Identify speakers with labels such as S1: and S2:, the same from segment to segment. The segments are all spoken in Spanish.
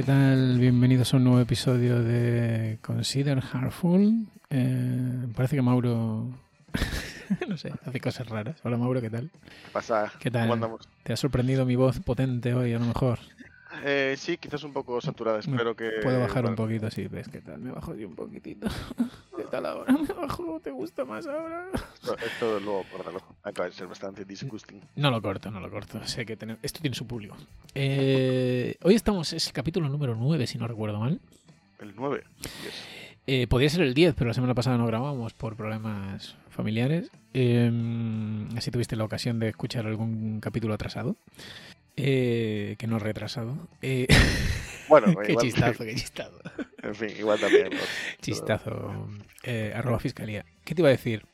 S1: ¿qué tal? Bienvenidos a un nuevo episodio de Consider Heartful. Eh, parece que Mauro, no sé, hace cosas raras. Hola Mauro, ¿qué tal?
S2: ¿Qué pasa?
S1: ¿Qué tal?
S2: ¿Cómo andamos?
S1: ¿Te ha sorprendido mi voz potente hoy a lo mejor?
S2: Eh, sí, quizás un poco saturada, espero que...
S1: Puedo bajar un
S2: bueno,
S1: poquito así, ¿ves? ¿Qué tal? Me bajo yo un poquitito. ¿Qué tal ahora? ¿Me bajo? ¿Te gusta más ahora?
S2: Esto, esto luego, córtalo. Acaba de ser bastante disgusting.
S1: No lo corto, no lo corto. Sé que esto tiene su público. Eh, hoy estamos, es el capítulo número 9, si no recuerdo mal.
S2: El 9. Yes.
S1: Eh, podría ser el 10, pero la semana pasada no grabamos por problemas familiares. Eh, así tuviste la ocasión de escuchar algún capítulo atrasado. Eh, que no retrasado. Eh,
S2: Bueno,
S1: qué
S2: igual,
S1: chistazo, qué chistazo.
S2: En fin, igual también.
S1: Chistazo. Eh, arroba fiscalía. ¿Qué te iba a decir?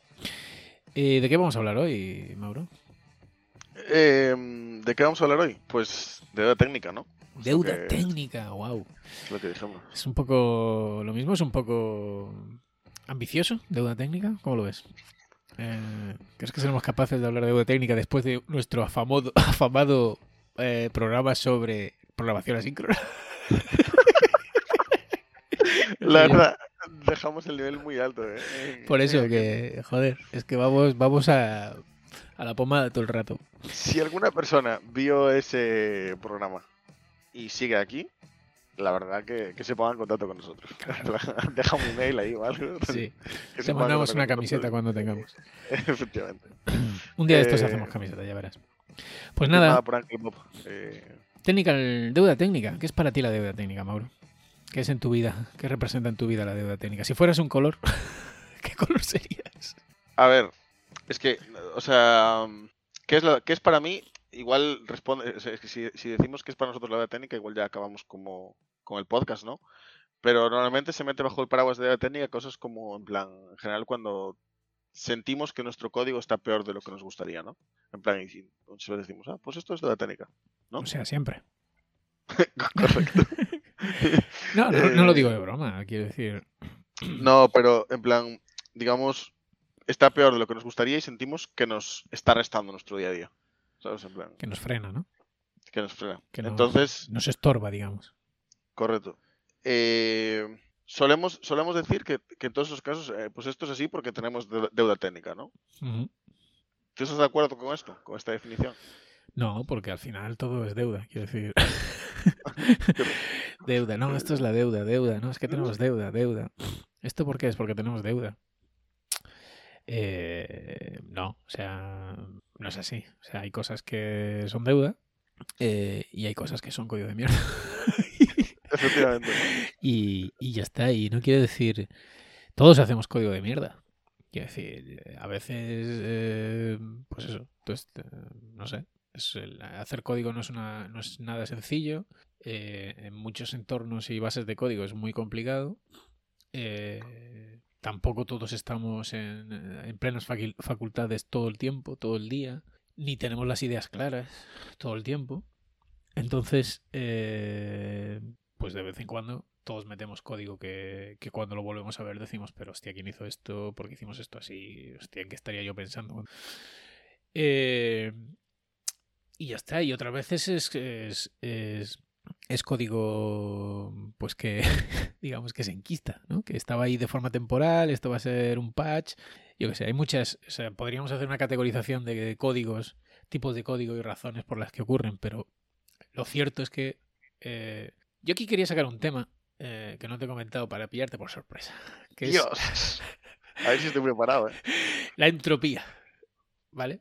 S1: Eh, ¿De qué vamos a hablar hoy, Mauro?
S2: Eh, ¿De qué vamos a hablar hoy? Pues de deuda técnica, ¿no?
S1: Deuda
S2: que-
S1: técnica, wow.
S2: es lo que dijimos.
S1: Es un poco. Lo mismo es un poco. ambicioso, deuda técnica. ¿Cómo lo ves? Eh, ¿Crees que seremos capaces de hablar de deuda técnica después de nuestro afamado, afamado eh, programa sobre programación asíncrona?
S2: La verdad, dejamos el nivel muy alto, ¿eh?
S1: Por eso que, joder, es que vamos, vamos a, a la pomada todo el rato.
S2: Si alguna persona vio ese programa y sigue aquí, la verdad que, que se ponga en contacto con nosotros. Deja un email ahí o algo.
S1: Sí,
S2: que
S1: te
S2: se en
S1: mandamos una camiseta cuando tengamos.
S2: Efectivamente.
S1: Un día de estos
S2: Eh,
S1: hacemos camiseta, ya verás. Pues nada,
S2: por. Eh,
S1: técnica, deuda técnica. ¿Qué es para ti la deuda técnica, Mauro? ¿Qué es en tu vida? ¿Qué representa en tu vida la deuda técnica? Si fueras un color, ¿qué color serías?
S2: a ver, es que, o sea, ¿qué es, la- qué es para mí? Igual responde, es que si, si decimos que es para nosotros la deuda técnica, igual ya acabamos como con el podcast, ¿no? Pero normalmente se mete bajo el paraguas de deuda técnica cosas como, en plan, en general cuando sentimos que nuestro código está peor de lo que nos gustaría, ¿no? En plan, y muchas veces decimos, ah, pues esto es deuda técnica. ¿No?
S1: O sea, siempre.
S2: Correcto.
S1: No, no, no lo
S2: Eh,
S1: digo de broma, quiero decir.
S2: No, pero en plan, digamos, está peor de lo que nos gustaría y sentimos que nos está restando nuestro día a día. ¿Sabes? En plan,
S1: Que nos frena, ¿no?
S2: que nos frena.
S1: Que nos-
S2: Entonces,
S1: Nos estorba, digamos.
S2: correcto. Eh, solemos, solemos decir que, que en todos esos casos, eh, pues esto es así porque tenemos deuda, técnica, ¿no? ¿Tú estás de acuerdo con esto, con esta definición?
S1: No, porque al final todo es deuda, quiero decir. deuda, no, esto es la deuda, deuda, no, es que tenemos deuda, deuda. ¿Esto por qué es? Porque tenemos deuda. Eh, no, o sea, no es así. O sea, hay cosas que son deuda eh, y hay cosas que son código de mierda. Y, y ya está, y no quiere decir, todos hacemos código de mierda. Quiero decir, eh, a veces, eh, pues eso, pues, eh, no sé, hacer código no es, una, no es nada sencillo. en muchos entornos y bases de código es muy complicado. tampoco todos estamos en, en plenas facultades todo el tiempo, todo el día, ni tenemos las ideas claras todo el tiempo. Entonces, pues de vez en cuando todos metemos código que, que cuando lo volvemos a ver decimos, pero hostia, ¿quién hizo esto? ¿Por qué hicimos esto así? Hostia, ¿en qué estaría yo pensando? Eh, y ya está. Y otras veces es, es, es, código, pues que, digamos que se enquista, ¿no? Que estaba ahí de forma temporal, esto va a ser un patch. Yo qué sé, hay muchas, o sea, podríamos hacer una categorización de códigos, tipos de código y razones por las que ocurren, pero lo cierto es que eh, yo aquí quería sacar un tema eh, que no te he comentado para pillarte por sorpresa, que es
S2: Dios. A ver si estoy preparado, ¿eh?
S1: la entropía, ¿vale?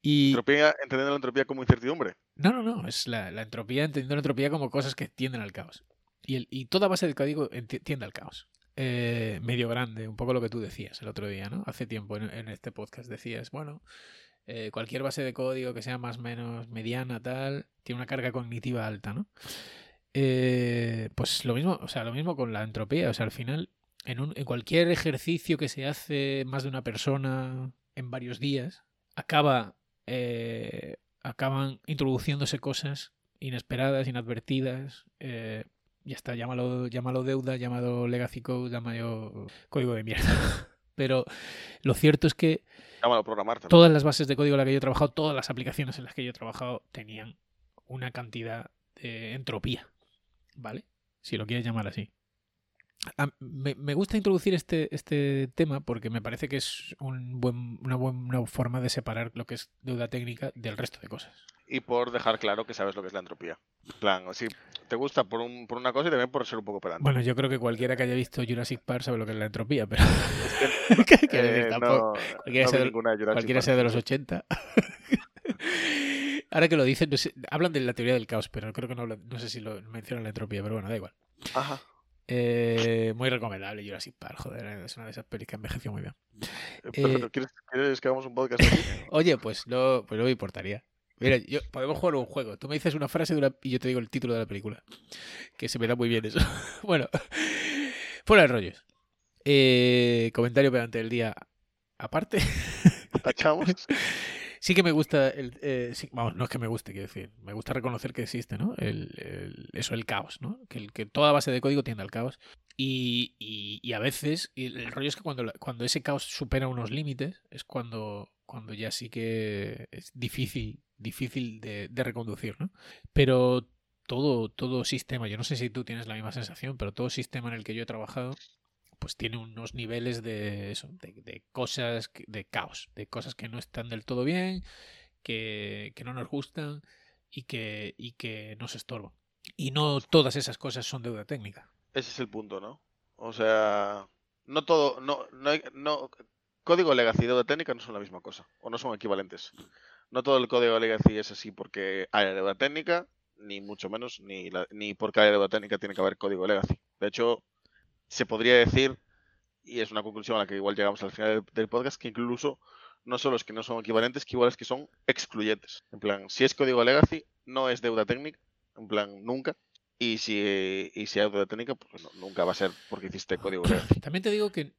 S1: Y
S2: Entropía, entendiendo la entropía como incertidumbre.
S1: no, no, no, es la, la entropía, entendiendo la entropía como cosas que tienden al caos. Y, el, y toda base de código tiende al caos. Eh, medio grande, un poco lo que tú decías el otro día, ¿no? Hace tiempo en, en este podcast decías, bueno, eh, cualquier base de código que sea más o menos mediana, tal, tiene una carga cognitiva alta, ¿no? Eh, pues lo mismo, o sea, lo mismo con la entropía. O sea, al final, en, un, en cualquier ejercicio que se hace más de una persona en varios días, acaba, eh, acaban introduciéndose cosas inesperadas, inadvertidas. eh, ya está, llámalo, llámalo deuda, llámalo legacy code, llámalo código de mierda. Pero lo cierto es que
S2: programar también.
S1: todas las bases de código en las que yo he trabajado, todas las aplicaciones en las que yo he trabajado tenían una cantidad de entropía ¿vale? Si lo quieres llamar así. A- me, me gusta introducir este, este tema porque me parece que es un buen, una buena forma de separar lo que es deuda técnica del resto de cosas.
S2: Y por dejar claro que sabes lo que es la entropía. En plan, si te gusta por, un, por una cosa y también por ser un poco pedante.
S1: Bueno, yo creo que cualquiera que haya visto Jurassic Park sabe lo que es la entropía, pero
S2: Eh, no,
S1: cualquiera
S2: no
S1: sea
S2: de
S1: cualquiera sea de los 80. Ahora que lo dicen, no sé- hablan de la teoría del caos, pero creo que no, hablan- no sé si lo mencionan la entropía, pero bueno, da igual.
S2: Ajá.
S1: Eh, muy recomendable Jurassic Park, joder, es una de esas pelis que envejeció muy bien.
S2: Eh, Perfecto. ¿Quieres, quieres que hagamos un podcast aquí?
S1: Oye, pues no, pues no me importaría. Mira, yo, podemos jugar un juego. Tú me dices una frase de una- y yo te digo el título de la película. Que se me da muy bien eso. bueno, fuera de rollos. Eh, comentario pedante del día aparte.
S2: Tachamos.
S1: Sí que me gusta, el, eh, vamos, no es que me guste, quiero decir, me gusta reconocer que existe, ¿no? El, el- eso, el caos, ¿no? Que, toda base de código tiende al caos. Y, y- a veces, el, rollo es que cuando, cuando ese caos supera unos límites, es cuando, cuando ya sí que es difícil, difícil de, de reconducir, ¿no? Pero todo, todo sistema, yo no sé si tú tienes la misma sensación, pero todo sistema en el que yo he trabajado, pues tiene unos niveles de eso, de, de cosas, de caos, de cosas que no están del todo bien, que, no nos gustan y que, y que nos estorban. Y no todas esas cosas son deuda técnica.
S2: Ese es el punto, ¿no? O sea, no todo, no, no, hay- no, código legacy y deuda técnica no son la misma cosa, o no son equivalentes. No todo el código legacy es así porque haya deuda técnica, ni mucho menos, ni, la- ni porque haya deuda técnica tiene que haber código legacy. De hecho, se podría decir, y es una conclusión a la que igual llegamos al final del, del podcast, que incluso no solo es que no son equivalentes, que igual es que son excluyentes. En plan, si es código legacy, no es deuda técnica, en plan, nunca. Y si, y si hay deuda técnica, pues no, nunca va a ser porque hiciste código legacy.
S1: También te digo que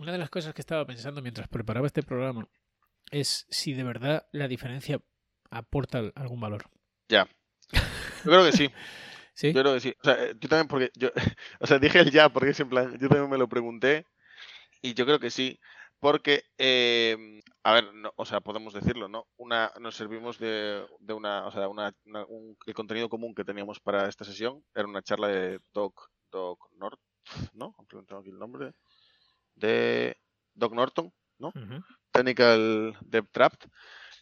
S1: una de las cosas que estaba pensando mientras preparaba este programa es si de verdad la diferencia aporta al- algún valor.
S2: Ya. Yo creo que sí.
S1: ¿Sí?
S2: Yo creo que sí. O sea, eh, yo también porque yo, o sea, dije el ya porque es en plan, yo también me lo pregunté y yo creo que sí, porque, eh, a ver, no, o sea, podemos decirlo, ¿no? Una, nos servimos de, de una, o sea, una, una- un- el contenido común que teníamos para esta sesión era una charla de Doc, Doc North, ¿no? Aunque no tengo aquí el nombre, de Doc Norton, ¿no? Technical Dev Trapped,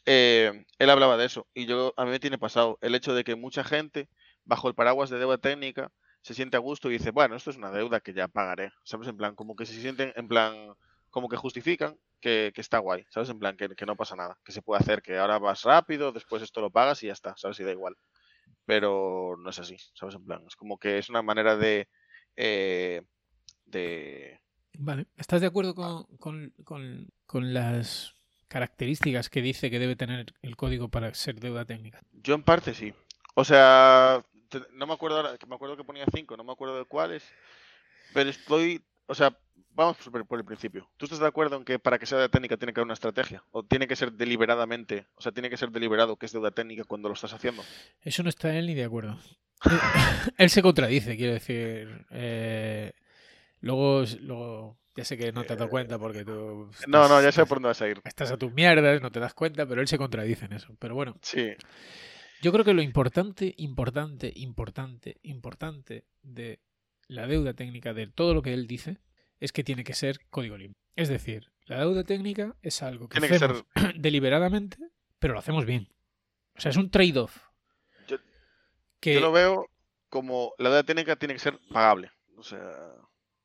S2: eh, él hablaba de eso. Y yo a mí me tiene pasado el hecho de que mucha gente, bajo el paraguas de deuda técnica, se siente a gusto y dice, bueno, esto es una deuda que ya pagaré. ¿Sabes? En plan, como que se sienten, en plan, como que justifican que, que está guay. ¿Sabes? En plan, que, que no pasa nada. Que se puede hacer, que ahora vas rápido, después esto lo pagas y ya está. ¿Sabes? Y da igual. Pero no es así. ¿Sabes? En plan, es como que es una manera de. eh, de.
S1: Vale. ¿Estás de acuerdo con, con- con- con las características que dice que debe tener el código para ser deuda técnica?
S2: Yo en parte sí. O sea, no me acuerdo ahora, que me acuerdo que ponía cinco, no me acuerdo de cuáles, pero estoy, o sea, vamos por, el principio. ¿Tú estás de acuerdo en que para que sea deuda técnica tiene que haber una estrategia? ¿O tiene que ser deliberadamente, o sea, tiene que ser deliberado que es deuda técnica cuando lo estás haciendo?
S1: Eso no está él ni de acuerdo. Él, se contradice, quiero decir. eh, luego, luego, ya sé que no te has dado cuenta porque tú.
S2: No, no, ya sé por dónde vas a ir.
S1: Estás a tus mierdas, no te das cuenta, pero él se contradice en eso. Pero bueno,
S2: Sí,
S1: yo creo que lo importante, importante, importante, importante de la deuda técnica, de todo lo que él dice, es que tiene que ser código limpio. Es decir, la deuda técnica es algo que
S2: tiene que ser.
S1: hacemos deliberadamente, pero lo hacemos bien. O sea, es un trade-off.
S2: Yo-
S1: Que,
S2: Yo lo veo como la deuda técnica tiene que ser pagable. O sea,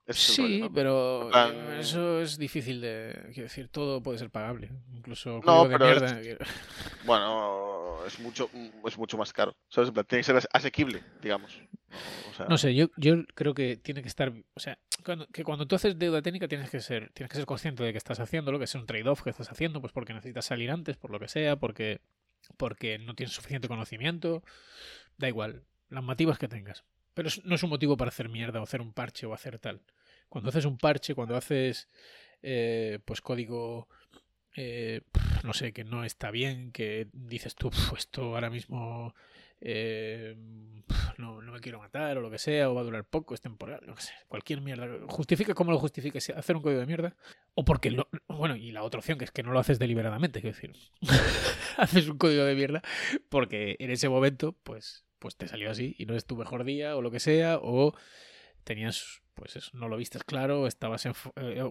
S2: ese es el
S1: Sí,
S2: rollo, ¿no?
S1: pero
S2: plan-
S1: eh, eso es difícil de. Quiero decir, todo puede ser pagable. Incluso
S2: No,
S1: de
S2: pero es-
S1: mierda.
S2: Bueno, es mucho, es mucho más caro. ¿Sabes? En plan, tiene que ser ase- asequible, digamos. O sea,
S1: No sé, yo, yo creo que tiene que estar. O sea, cuando, que cuando tú haces deuda técnica tienes que ser tienes que ser consciente de que estás haciendo lo que es un trade-off que estás haciendo, pues porque necesitas salir antes, por lo que sea, porque, porque no tienes suficiente conocimiento. Da igual, las motivas que tengas. Pero no es un motivo para hacer mierda o hacer un parche o hacer tal. Cuando haces un parche, cuando haces eh, pues código eh, no sé, que no está bien, que dices tú, "Pf, esto ahora mismo eh, no, no me quiero matar o lo que sea, o va a durar poco, es temporal, que sé, cualquier mierda. Justifica como lo justifiques hacer un código de mierda, o porque, lo, bueno, y la otra opción que es que no lo haces deliberadamente, quiero decir, haces un código de mierda porque en ese momento, pues, pues te salió así y no es tu mejor día o lo que sea, o tenías, pues eso, no lo vistes claro, estabas en, eh,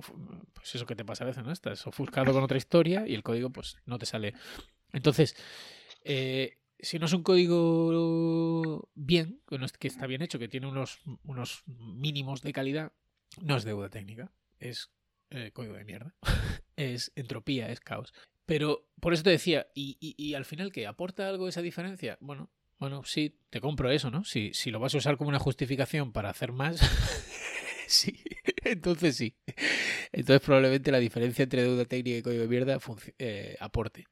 S1: pues eso que te pasa a veces, ¿no? Estás ofuscado con otra historia y el código pues no te sale. Entonces, eh, si no es un código bien, que está bien hecho, que tiene unos, unos mínimos de calidad, no es deuda técnica, es eh, código de mierda, es entropía, es caos. Pero por eso te decía, ¿y, y, al final qué? ¿Aporta algo esa diferencia? Bueno, bueno, sí, te compro eso, ¿no? Si, si lo vas a usar como una justificación para hacer más, sí, entonces sí. Entonces probablemente la diferencia entre deuda técnica y código de mierda eh, aporte.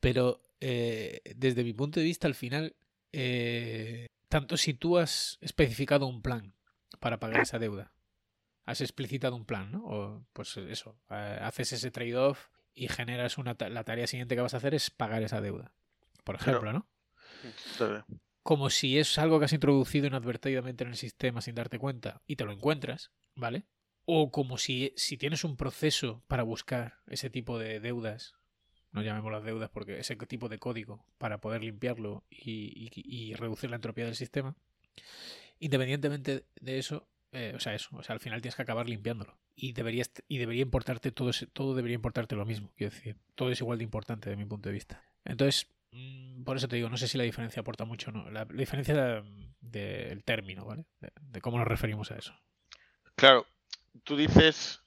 S1: Pero eh, desde mi punto de vista, al final, eh, tanto si tú has especificado un plan para pagar esa deuda, has explicitado un plan, ¿no? O pues eso, haces ese trade-off y generas una la tarea siguiente que vas a hacer es pagar esa deuda, por ejemplo, ¿no? Como si es algo que has introducido inadvertidamente en el sistema sin darte cuenta y te lo encuentras, ¿vale? O como si, si tienes un proceso para buscar ese tipo de deudas, no llamemos las deudas porque ese tipo de código para poder limpiarlo y, reducir la entropía del sistema, independientemente de eso, eh, o sea, eso, o sea, al final tienes que acabar limpiándolo. Y deberías, y debería importarte todo, todo debería importarte lo mismo, quiero decir, todo es igual de importante de mi punto de vista. Entonces, por eso te digo, no sé si la diferencia aporta mucho o no. La, diferencia del término, ¿vale? De, cómo nos referimos a eso.
S2: Claro, tú dices,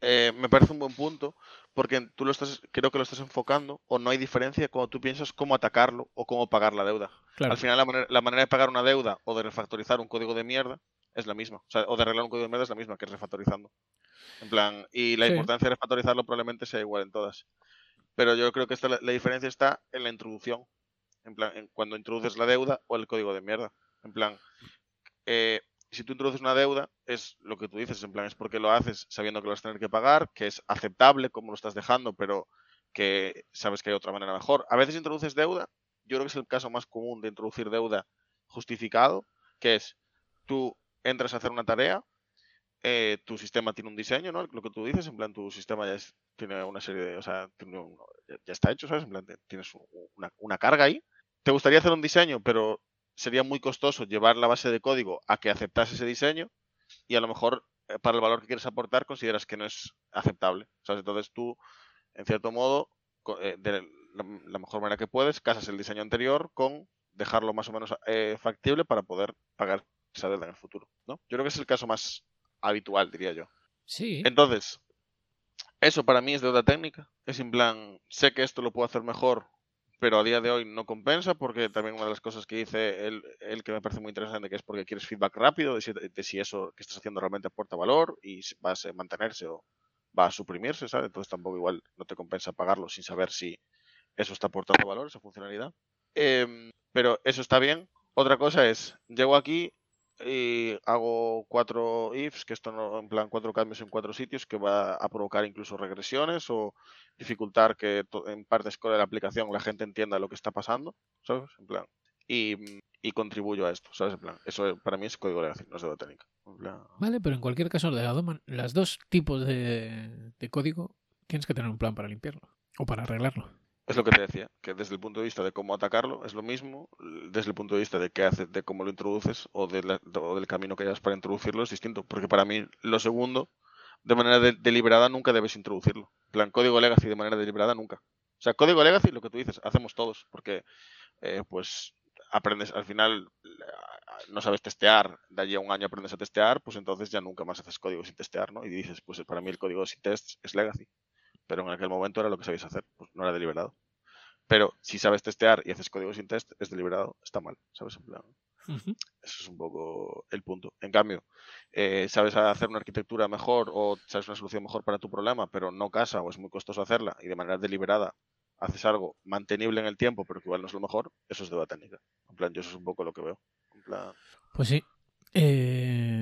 S2: eh, me parece un buen punto, porque tú lo estás, creo que lo estás enfocando, o no hay diferencia cuando tú piensas cómo atacarlo o cómo pagar la deuda. Al final, la manera, la manera, de pagar una deuda o de refactorizar un código de mierda es la misma. O, sea, o de arreglar un código de mierda es la misma que refactorizando. En plan, y la importancia de refactorizarlo probablemente sea igual en todas. Pero yo creo que esta, la, diferencia está en la introducción. En plan, cuando introduces la deuda o el código de mierda. En plan, eh, si tú introduces una deuda, es lo que tú dices, en plan, es porque lo haces sabiendo que lo vas a tener que pagar, que es aceptable como lo estás dejando, pero que sabes que hay otra manera mejor. A veces introduces deuda, yo creo que es el caso más común de introducir deuda justificado, que es tú entras a hacer una tarea, eh, tu sistema tiene un diseño, ¿no? Lo que tú dices, en plan, tu sistema ya tiene una serie de, o sea, ya está hecho, ¿sabes? En plan, tienes una, carga ahí. Te gustaría hacer un diseño, pero sería muy costoso llevar la base de código a que aceptase ese diseño y a lo mejor eh, para el valor que quieres aportar consideras que no es aceptable, ¿sabes? Entonces tú, en cierto modo, eh, de la, mejor manera que puedes, casas el diseño anterior con dejarlo más o menos factible para poder pagar esa deuda en el futuro, ¿no? Yo creo que es el caso más habitual, diría yo.
S1: Sí.
S2: Entonces, eso para mí es deuda técnica. Es en plan, sé que esto lo puedo hacer mejor, pero a día de hoy no compensa porque también una de las cosas que dice él, que me parece muy interesante, que es porque quieres feedback rápido de si, eso que estás haciendo realmente aporta valor y va a mantenerse o va a suprimirse, ¿sabes? Entonces tampoco igual no te compensa pagarlo sin saber si eso está aportando valor, esa funcionalidad. Em, pero eso está bien. Otra cosa es, llego aquí, y hago cuatro ifs, que esto no, en plan cuatro cambios en cuatro sitios, que va a provocar incluso regresiones o dificultar que en partes de la aplicación la gente entienda lo que está pasando, ¿sabes? En plan, y, y contribuyo a esto, ¿sabes? En plan, eso para mí es código legacy, no es de técnica.
S1: Vale, pero en cualquier caso, de las dos tipos de, de código tienes que tener un plan para limpiarlo o para arreglarlo.
S2: Es lo que te decía, que desde el punto de vista de cómo atacarlo es lo mismo, desde el punto de vista de qué haces, de cómo lo introduces o, del camino que hayas para introducirlo es distinto, porque para mí lo segundo, de manera deliberada nunca debes introducirlo. Plan, código legacy de manera deliberada nunca. O sea, código legacy, lo que tú dices, hacemos todos, porque eh, pues aprendes, al final no sabes testear, de allí a un año aprendes a testear, pues entonces ya nunca más haces código sin testear, ¿no? Y dices, pues para mí el código sin test es legacy pero en aquel momento era lo que sabías hacer, pues no era deliberado. Pero si sabes testear y haces código sin test, es deliberado, está mal, ¿sabes? En plan, Eso es un poco el punto. En cambio, eh, sabes hacer una arquitectura mejor o sabes una solución mejor para tu problema, pero no casa o es muy costoso hacerla y de manera deliberada haces algo mantenible en el tiempo, pero que igual no es lo mejor, eso es de técnica. En plan, yo eso es un poco lo que veo. En plan...
S1: Pues sí. Eh,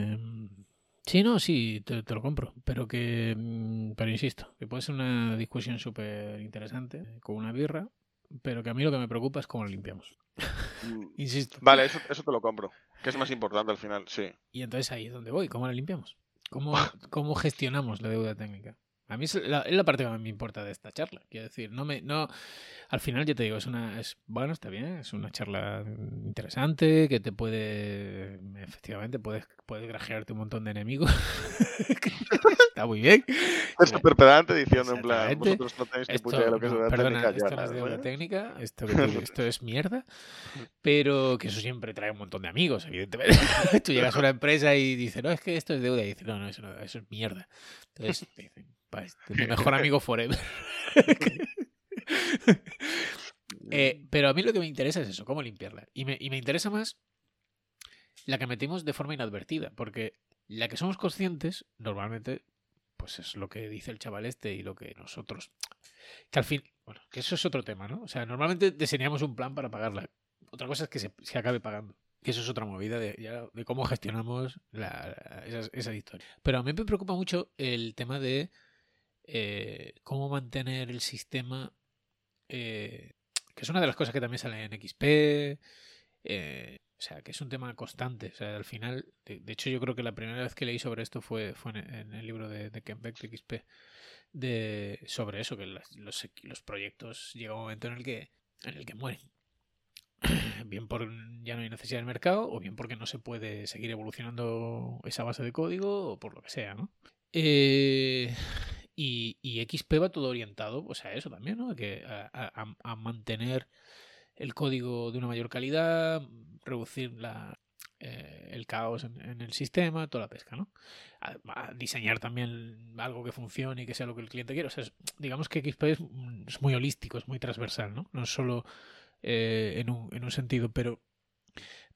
S1: Sí, no, sí, te, lo compro, pero que, mm, pero insisto, que puede ser una discusión súper interesante con una birra, pero que a mí lo que me preocupa es cómo lo limpiamos. Mm, insisto.
S2: Vale, eso, eso te lo compro, que es más importante al final, sí.
S1: Y entonces ahí es donde voy, ¿cómo la limpiamos? ¿Cómo, cómo gestionamos la deuda técnica? A mí es la, es la parte que más me importa de esta charla. Quiero decir, no me, no, al final ya te digo, es una, es, bueno, está bien, es una charla interesante que te puede, efectivamente, puedes, puedes grajearte un montón de enemigos. está muy bien.
S2: Es súper pedante diciendo en plan, vosotros no tenéis que
S1: Esto,
S2: putear lo que es
S1: no,
S2: de
S1: perdona,
S2: técnica.
S1: esto
S2: ya,
S1: no es técnica, esto, que esto es mierda, pero que eso siempre trae un montón de amigos, evidentemente. Tú llegas a una empresa y dices, no, es que esto es deuda, y dices, no, no, eso, no, eso es mierda. Entonces, te dicen, "Vale, este es mi mejor amigo forever. Eh, pero a mí lo que me interesa es eso, cómo limpiarla. Y me, y me interesa más la que metimos de forma inadvertida, porque la que somos conscientes, normalmente, pues es lo que dice el chaval este y lo que nosotros. Que al fin. Bueno, que eso es otro tema, ¿no? O sea, normalmente diseñamos un plan para pagarla. Otra cosa es que se, se acabe pagando. Que eso es otra movida de, ya de cómo gestionamos la, esa, esa historia. Pero a mí me preocupa mucho el tema de eh, cómo mantener el sistema. eh, que es una de las cosas que también sale en XP. eh, o sea, que es un tema constante. O sea, al final, de, hecho, yo creo que la primera vez que leí sobre esto fue, fue en, el libro de, de Ken Beck de XP. De, sobre eso, que los proyectos llega un momento en el que, en el que mueren. Bien por ya no hay necesidad del mercado, o bien porque no se puede seguir evolucionando esa base de código, o por lo que sea, ¿no? Eh, y, y XP va todo orientado pues a eso también, ¿no? A, que, a, mantener el código de una mayor calidad, reducir la, eh, el caos en, en el sistema, toda la pesca, ¿no? Diseñar también algo que funcione y que sea lo que el cliente quiere. O sea, digamos que XP es, mm, es muy holístico, es muy transversal, ¿no? No solo eh, en, un, en un sentido, pero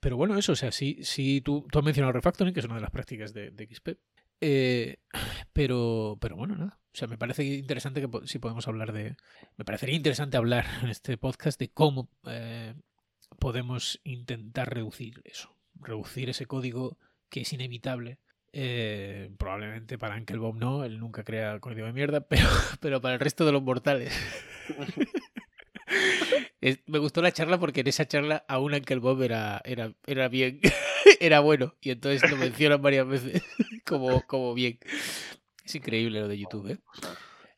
S1: pero bueno, eso, o sea, sí, sí tú, has mencionado refactoring, que es una de las prácticas de XP. Eh, pero, pero bueno, nada. O sea, me parece interesante que si podemos hablar de. Me parecería interesante hablar en este podcast de cómo eh, podemos intentar reducir eso. Reducir ese código que es inevitable. Eh, probablemente para Bob no, él nunca crea código de mierda, pero, pero para el resto de los mortales. Es- me gustó la charla porque en esa charla aún Bob era, era, era bien, era bueno. Y entonces lo mencionan varias veces como, como bien. Es increíble lo de YouTube, ¿eh?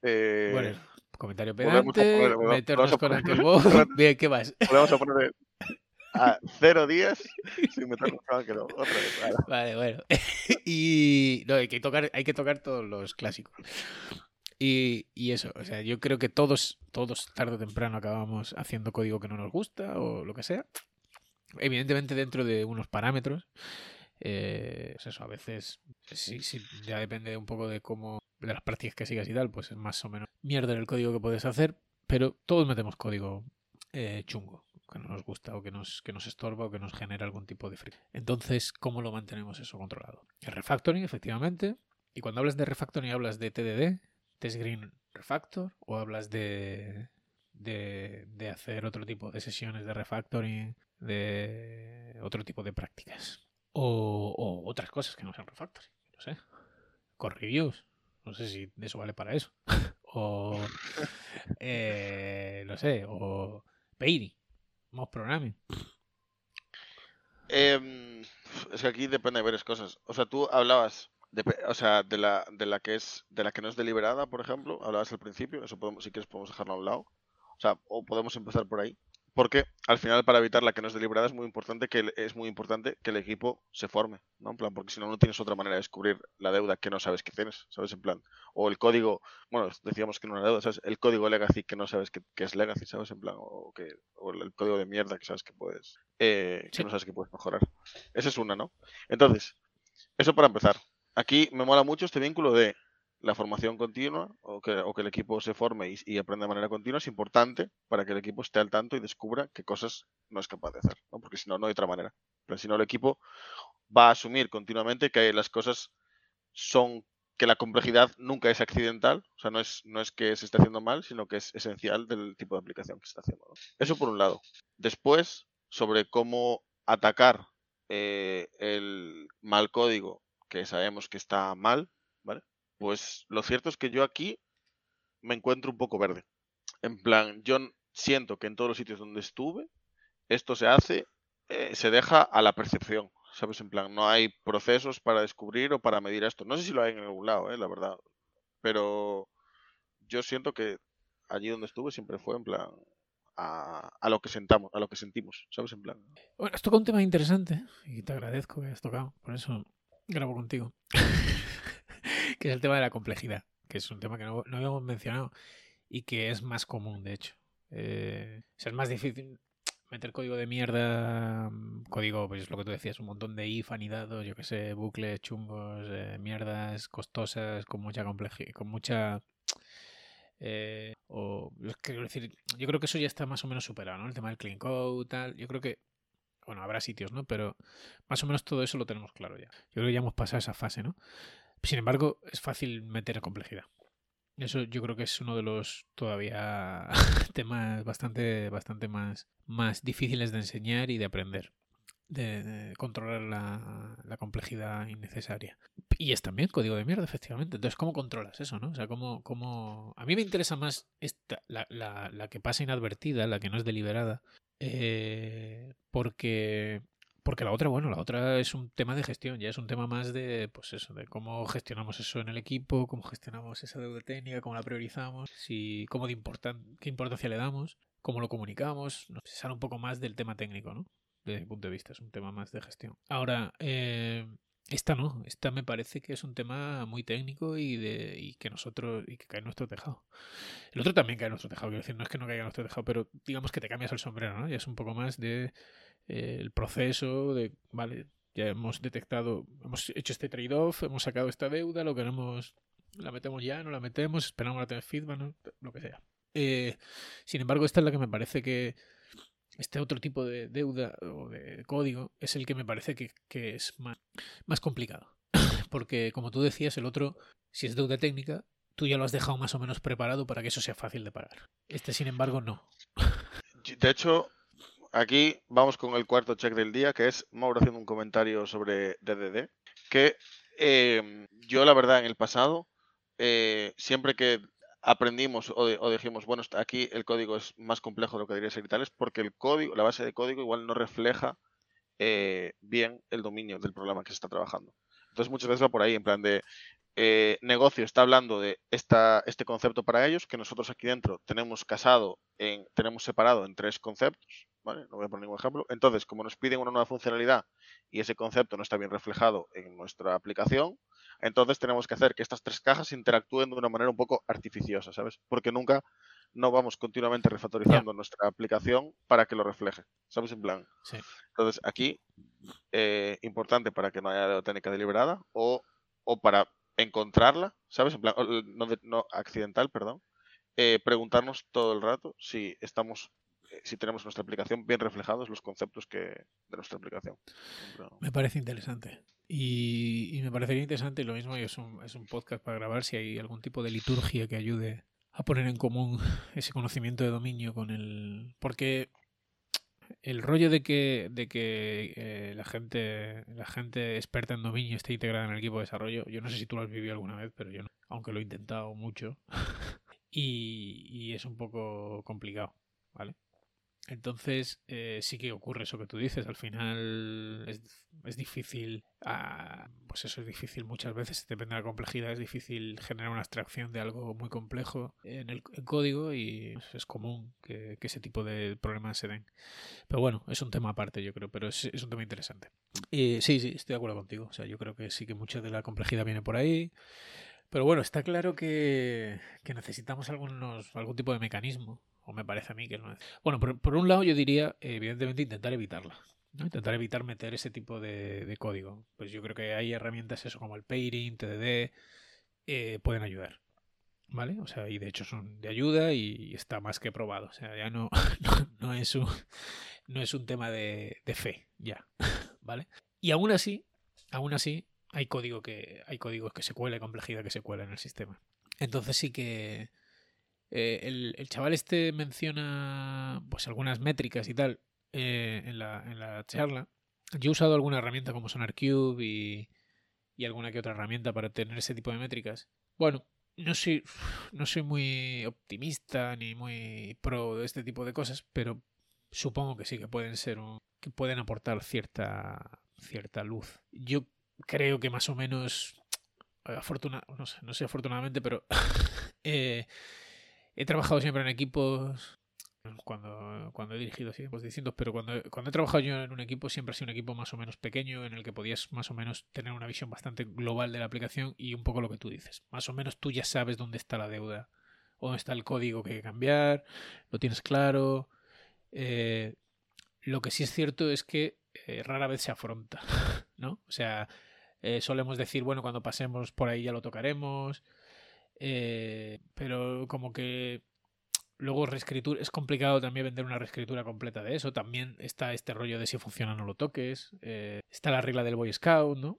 S2: Eh,
S1: Bueno, comentario
S2: a
S1: pedante,
S2: poner-
S1: meternos
S2: a
S1: con Bob. Bien, ¿qué más?
S2: Volvemos a poner a cero días sin meternos con. Otra vez. vale.
S1: Vale, bueno. y no, hay que tocar, hay que tocar todos los clásicos. Y, y eso, o sea, yo creo que todos, todos tarde o temprano acabamos haciendo código que no nos gusta o lo que sea. Evidentemente dentro de unos parámetros. Eh, pues eso, a veces sí, sí, ya depende un poco de cómo, de las prácticas que sigas y tal, pues es más o menos mierda el código que puedes hacer, pero todos metemos código eh, chungo, que no nos gusta o que nos, que nos estorba o que nos genera algún tipo de fricción. Entonces, ¿cómo lo mantenemos eso controlado? El refactoring, efectivamente. Y cuando hablas de refactoring, hablas de TDD, Test Green Refactor, o hablas de, de, de hacer otro tipo de sesiones de refactoring, de otro tipo de prácticas. O, otras cosas que no sean refactoring, no sé. Core. No sé si eso vale para eso. o, eh, no sé, o Pairing, Mob Programming.
S2: Em, es que aquí depende de varias cosas. O sea, tú hablabas de, o sea, de la, de la que es, de la que no es deliberada, por ejemplo, hablabas al principio, eso podemos, si quieres podemos dejarlo a un lado. O sea, o podemos empezar por ahí. Porque al final para evitar la que no es deliberada es muy importante que el- es muy importante que el equipo se forme, ¿no? En plan, porque si no no tienes otra manera de descubrir la deuda que no sabes que tienes, ¿sabes? En plan, o el código, bueno, decíamos que no era deuda, ¿sabes? El código legacy que no sabes que, que es legacy, ¿sabes? En plan, o que o el código de mierda que sabes que puedes eh, que
S1: Sí.
S2: no sabes que puedes mejorar. Esa es una, ¿no? Entonces, eso para empezar. Aquí me mola mucho este vínculo de la formación continua o que, o que el equipo se forme y, aprenda de manera continua es importante para que el equipo esté al tanto y descubra qué cosas no es capaz de hacer, ¿no? Porque si no, no hay otra manera. Pero si no, el equipo va a asumir continuamente que las cosas son que la complejidad nunca es accidental, o sea, no es, no es que se esté haciendo mal, sino que es esencial del tipo de aplicación que está haciendo. Eso por un lado. Después, sobre cómo atacar eh, el mal código que sabemos que está mal. Pues lo cierto es que yo aquí me encuentro un poco verde. En plan, yo siento que en todos los sitios donde estuve, esto se hace, eh, se deja a la percepción, ¿sabes? En plan, no hay procesos para descubrir o para medir esto. No sé si lo hay en algún lado, ¿eh? La verdad. Pero yo siento que allí donde estuve siempre fue en plan a, a, lo que sentamos, a lo que sentimos, ¿sabes? En plan.
S1: Bueno, has tocado un tema interesante y te agradezco que hayas tocado, por eso grabo contigo. Que es el tema de la complejidad, que es un tema que no, no habíamos mencionado y que es más común, de hecho. Eh, o sea, es más difícil meter código de mierda, código, pues lo que tú decías, un montón de if, anidados, yo que sé, bucles, chungos, eh, mierdas costosas, con mucha complejidad, con mucha eh, o, quiero decir, yo creo que eso ya está más o menos superado, ¿no? El tema del clean code, tal. Yo creo que, bueno, habrá sitios, ¿no? Pero más o menos todo eso lo tenemos claro ya. Yo creo que ya hemos pasado esa fase, ¿no? Sin embargo, es fácil meter complejidad. Eso yo creo que es uno de los todavía temas bastante, bastante más, más difíciles de enseñar y de aprender de, controlar la, la, complejidad innecesaria. Y es también código de mierda, efectivamente. Entonces, ¿cómo controlas eso, no? O sea, ¿cómo, cómo... A mí me interesa más esta, la, la, la que pasa inadvertida, la que no es deliberada, eh, porque... Porque la otra, bueno, la otra es un tema de gestión, ya es un tema más de, pues eso, de cómo gestionamos eso en el equipo, cómo gestionamos esa deuda técnica, cómo la priorizamos, si, cómo de importan, qué importancia le damos, cómo lo comunicamos, no sé, sale un poco más del tema técnico, ¿no? desde mi punto de vista, es un tema más de gestión. Ahora, eh, esta no, esta me parece que es un tema muy técnico y de y que nosotros y que cae en nuestro tejado. El otro también cae en nuestro tejado, quiero decir, no es que no caiga en nuestro tejado, pero digamos que te cambias el sombrero, ¿no? Ya es un poco más de el proceso de, vale, ya hemos detectado, hemos hecho este trade-off, hemos sacado esta deuda, lo queremos, la metemos ya, no la metemos, esperamos a tener feedback, ¿no? lo que sea. Eh, sin embargo, esta es la que me parece que este otro tipo de deuda o de código es el que me parece que, que es más, más complicado. Porque, como tú decías, el otro, si es deuda técnica, tú ya lo has dejado más o menos preparado para que eso sea fácil de pagar. Este, sin embargo, no.
S2: De hecho, aquí vamos con el cuarto check del día, que es Mauro haciendo un comentario sobre DDD, que eh, yo la verdad en el pasado, eh, siempre que aprendimos o, o, dijimos, bueno, aquí el código es más complejo de lo que debería ser y tal, es porque el código, la base de código igual no refleja eh, bien el dominio del programa que se está trabajando. Entonces muchas veces va por ahí, en plan de eh, negocio está hablando de esta, este concepto para ellos, que nosotros aquí dentro tenemos casado, en, tenemos separado en tres conceptos, ¿vale? No voy a poner ningún ejemplo. Entonces, como nos piden una nueva funcionalidad y ese concepto no está bien reflejado en nuestra aplicación, entonces tenemos que hacer que estas tres cajas interactúen de una manera un poco artificiosa, ¿sabes? Porque nunca no vamos continuamente refactorizando yeah. nuestra aplicación para que lo refleje, ¿sabes? En plan.
S1: Sí.
S2: Entonces, aquí, eh, importante para que no haya técnica deliberada o, o para encontrarla, ¿sabes? En plan, no, no accidental, perdón. Eh, preguntarnos todo el rato si estamos si tenemos nuestra aplicación bien reflejados los conceptos que de nuestra aplicación.
S1: Me parece interesante. Y, y, me parecería interesante, lo mismo, es un, es un podcast para grabar si hay algún tipo de liturgia que ayude a poner en común ese conocimiento de dominio con el... Porque el rollo de que, de que eh, la gente la gente experta en dominio esté integrada en el equipo de desarrollo, yo no sé si tú lo has vivido alguna vez, pero yo no, aunque lo he intentado mucho. y, y es un poco complicado, ¿vale? Entonces, eh, sí que ocurre eso que tú dices. Al final es, es difícil, ah, pues eso es difícil muchas veces, depende de la complejidad, es difícil generar una abstracción de algo muy complejo en el código y es común que, que, ese tipo de problemas se den. Pero bueno, es un tema aparte, yo creo, pero es, es un tema interesante. Y sí, sí, estoy de acuerdo contigo. O sea, yo creo que sí que mucha de la complejidad viene por ahí. Pero bueno, está claro que, que necesitamos algunos, algún tipo de mecanismo o me parece a mí que no. Bueno, por, por un lado yo diría, evidentemente, intentar evitarla. ¿no? Intentar evitar meter ese tipo de, de, código. Pues yo creo que hay herramientas eso como el pairing, TDD, eh, pueden ayudar. ¿Vale? O sea, y de hecho son de ayuda y está más que probado. O sea, ya no, no, no es, un, no es un tema de, de fe, ya. ¿Vale? Y aún así, aún así, hay código que. hay códigos que se cuela, hay complejidad que se cuela en el sistema. Entonces sí que eh, el, el, chaval este menciona pues algunas métricas y tal eh, en, la, en, la, charla. Yo he usado alguna herramienta como SonarCube y, y, alguna que otra herramienta para tener ese tipo de métricas. Bueno, no soy, no soy muy optimista ni muy pro de este tipo de cosas, pero supongo que sí que pueden ser un, que pueden aportar cierta cierta luz. Yo creo que más o menos afortuna, no sé, no sé afortunadamente, pero eh, he trabajado siempre en equipos cuando, cuando he dirigido equipos distintos, pero cuando, cuando he trabajado yo en un equipo siempre ha sido un equipo más o menos pequeño en el que podías más o menos tener una visión bastante global de la aplicación y un poco lo que tú dices. Más o menos tú ya sabes dónde está la deuda, o dónde está el código que hay que cambiar, lo tienes claro. Eh, lo que sí es cierto es que eh, rara vez se afronta, ¿no? O sea, eh, solemos decir, bueno, cuando pasemos por ahí ya lo tocaremos, pero como que Luego reescritura, es complicado también vender una reescritura completa de eso. También está este rollo de si funciona no lo toques. Eh, está la regla del Boy Scout, ¿no?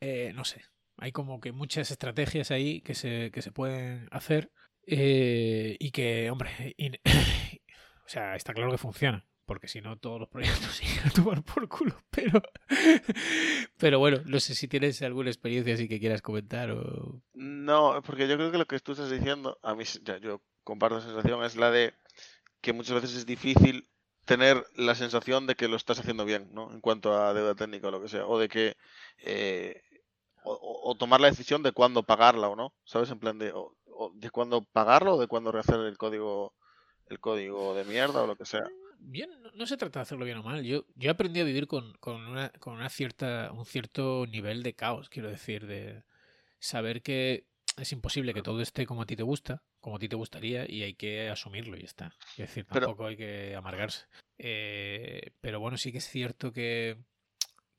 S1: Eh, no sé. Hay como que muchas estrategias ahí que se, que se pueden hacer eh, y que, hombre, o sea, está claro que funciona. Porque si no, todos los proyectos siguen a tomar por culo. Pero, pero bueno, no sé si tienes alguna experiencia así que quieras comentar o...
S2: No, porque yo creo que lo que tú estás diciendo, a mí ya, yo comparto la sensación, es la de que muchas veces es difícil tener la sensación de que lo estás haciendo bien, ¿no? En cuanto a deuda técnica o lo que sea, o de que eh, o, tomar la decisión de cuándo pagarla o no, ¿sabes? En plan de o, de cuándo pagarlo o de cuándo rehacer el código el código de mierda o lo que sea.
S1: Bien, no, se trata de hacerlo bien o mal. Yo, yo aprendí a vivir con, con, una, con una cierta, un cierto nivel de caos, quiero decir, de saber que es imposible que todo esté como a ti te gusta, como a ti te gustaría, y hay que asumirlo y ya está. Es decir, tampoco hay que amargarse. Eh, pero bueno, sí que es cierto que,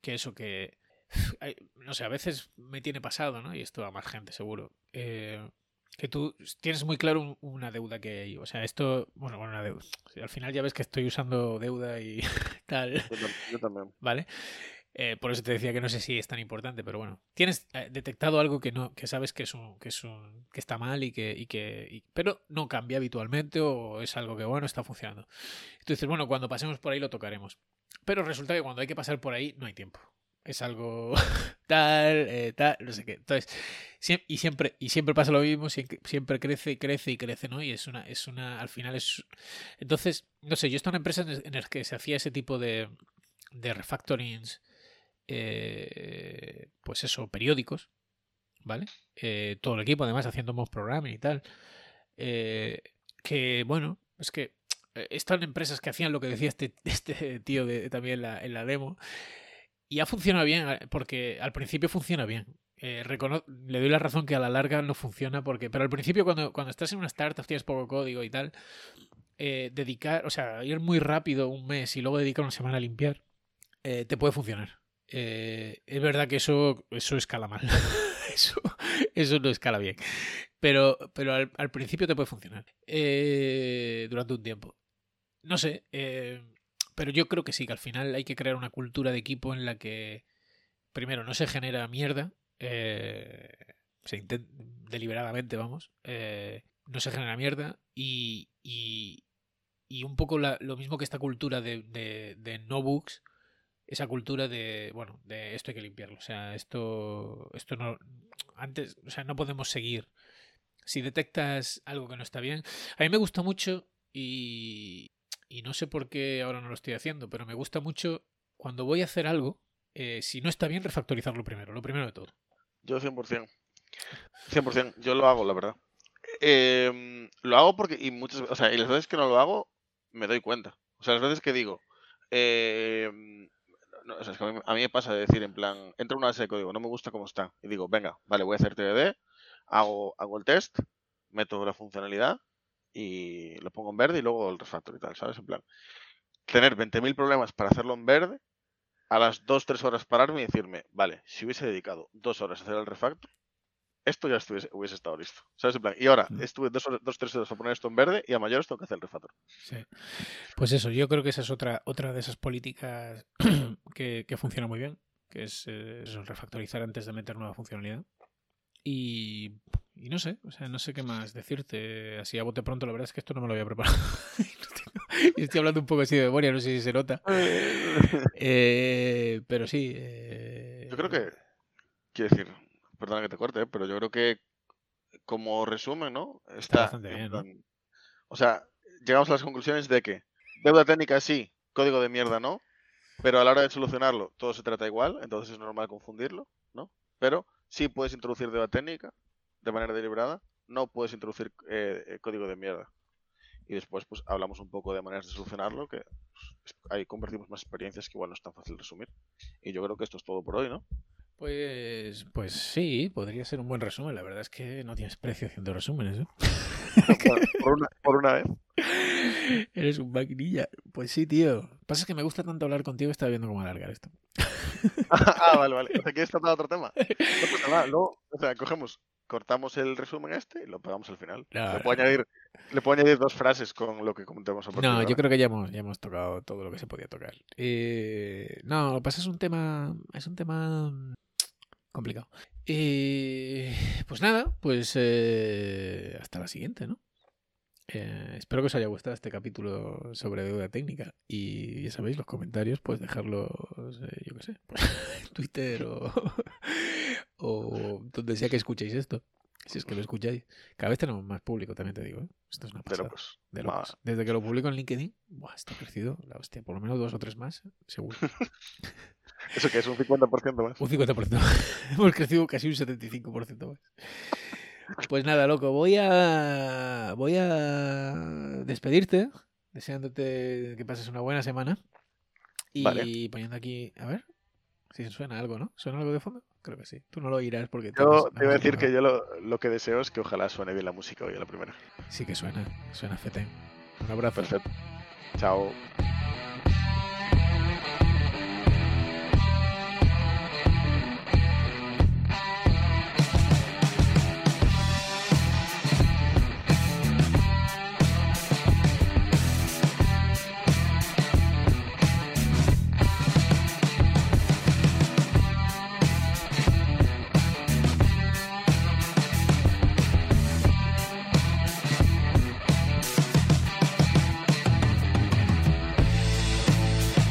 S1: que eso, que. no sé, a veces me tiene pasado, ¿no? Y esto a más gente, seguro. Eh, que tú tienes muy claro una deuda que hay. O sea, esto, bueno, bueno, una deuda. Al final ya ves que estoy usando deuda y tal.
S2: Yo también.
S1: ¿Vale? Eh, por eso te decía que no sé si es tan importante, pero bueno, tienes eh, detectado algo que no, que sabes que es un, que es un, que está mal y que, y que, pero no cambia habitualmente o es algo que bueno está funcionando. Entonces, bueno, cuando pasemos por ahí lo tocaremos. Pero resulta que cuando hay que pasar por ahí no hay tiempo. Es algo tal, eh, tal, no sé qué. Entonces, y siempre, y siempre pasa lo mismo, siempre crece y crece y crece, ¿no? Y es una, es una, al final es. Entonces, no sé, yo estoy en empresas en las que se hacía ese tipo de, de refactorings eh, pues eso, periódicos, ¿vale? Eh, todo el equipo además haciendo mock programming y tal. Eh, que bueno, es que están empresas que hacían lo que decía este, este tío de, también en la demo. Y ha funcionado bien, porque al principio funciona bien. le doy la razón que a la larga no funciona, porque pero al principio cuando, cuando estás en una startup tienes poco código y tal, dedicar, o sea, ir muy rápido un mes y luego dedicar una semana a limpiar, te puede funcionar. Eh, es verdad que eso, eso escala mal. eso, eso no escala bien. Pero, pero al, principio te puede funcionar. Eh, durante un tiempo. No sé. Eh, pero yo creo que sí, que al final hay que crear una cultura de equipo en la que, primero, no se genera mierda. se intenta, deliberadamente, vamos. no se genera mierda. Y, y, y un poco lo mismo que esta cultura de, de, de no books esa cultura de, bueno, de esto hay que limpiarlo. O sea, esto, esto no, antes, o sea, no podemos seguir. Si detectas algo que no está bien, a mí me gusta mucho y, y no sé por qué ahora no lo estoy haciendo, pero me gusta mucho cuando voy a hacer algo, eh, si no está bien, refactorizarlo primero, lo primero de todo.
S2: Yo 100%. 100%, yo lo hago, la verdad. Em, lo hago porque, y muchas o sea, y las veces que no lo hago, me doy cuenta. O sea, las veces que digo, eh, a, mí, me pasa de decir en plan, entra una base de código, no me gusta cómo está, y digo, venga, vale, voy a hacer TDD, hago, hago el test, meto la funcionalidad y lo pongo en verde y luego el refactor y tal, ¿sabes? En plan, tener 20.000 problemas para hacerlo en verde, a las 2-3 horas pararme y decirme, vale, si hubiese dedicado dos horas a hacer el refactor, esto ya estuviese, hubiese estado listo. ¿Sabes? En plan, y ahora, mm. estuve dos, dos, tres horas a poner esto en verde y a mayores tengo que hacer el refactor.
S1: Sí. Pues eso, yo creo que esa es otra, otra de esas políticas que, que funciona muy bien, que es eh, refactorizar antes de meter nueva funcionalidad. Y, y, no sé, o sea, no sé qué más decirte. Así a bote pronto, la verdad es que esto no me lo había preparado. y estoy hablando un poco así de memoria, no sé si se nota. Eh, pero sí. Eh...
S2: Yo creo que, quiero decir, perdona que te corte, ¿eh? pero yo creo que como resumen, ¿no?
S1: Está, bastante bien,
S2: O sea, llegamos a las conclusiones de que deuda técnica sí, código de mierda no, pero a la hora de solucionarlo todo se trata igual, entonces es normal confundirlo, ¿no? Pero sí puedes introducir deuda técnica de manera deliberada, no puedes introducir eh, eh, código de mierda. Y después pues hablamos un poco de maneras de solucionarlo, que pues, ahí compartimos más experiencias que igual no es tan fácil resumir. Y yo creo que esto es todo por hoy, ¿no?
S1: Pues, pues sí, podría ser un buen resumen. La verdad es que no tienes precio haciendo resúmenes. ¿eh?
S2: por, una, por una vez.
S1: Eres un maquinilla. Pues sí, tío. Pasa que me gusta tanto hablar contigo, estaba viendo cómo alargar esto.
S2: ah, vale, vale. O sea, ¿quieres tratar otro tema? No pasa nada. Luego, o sea, cogemos, cortamos el resumen este y lo pegamos al final. le, puedo añadir, le puedo añadir dos frases con lo que comentamos.
S1: A no, yo creo que ya hemos, ya hemos tocado todo lo que se podía tocar. Eh, no, lo que pasa es un tema, es un tema complicado. Eh, pues nada, pues eh, hasta la siguiente, ¿no? Eh, espero que os haya gustado este capítulo sobre deuda técnica. Y ya sabéis, los comentarios, pues dejarlos, eh, yo qué sé, pues, en Twitter o, o donde sea que escuchéis esto. Si es que lo escucháis. Cada vez tenemos más público, también te digo. ¿eh? Esto es una pasada. De locos. Desde que lo publico en LinkedIn, buah, esto ha crecido la hostia. Por lo menos dos o tres más, seguro.
S2: ¿Eso que es? ¿Un 50% más?
S1: Un 50%. Hemos crecido casi un 75% más. Pues nada, loco, voy a voy a despedirte, deseándote que pases una buena semana. Y poniendo aquí, a ver, si suena algo, ¿no? ¿Suena algo de fondo? Creo que sí. Tú no lo oirás porque...
S2: Yo te iba a decir que yo lo, que deseo es que ojalá suene bien la música hoy a la primera.
S1: Sí que suena, suena fetén. Un abrazo.
S2: Perfecto. Chao.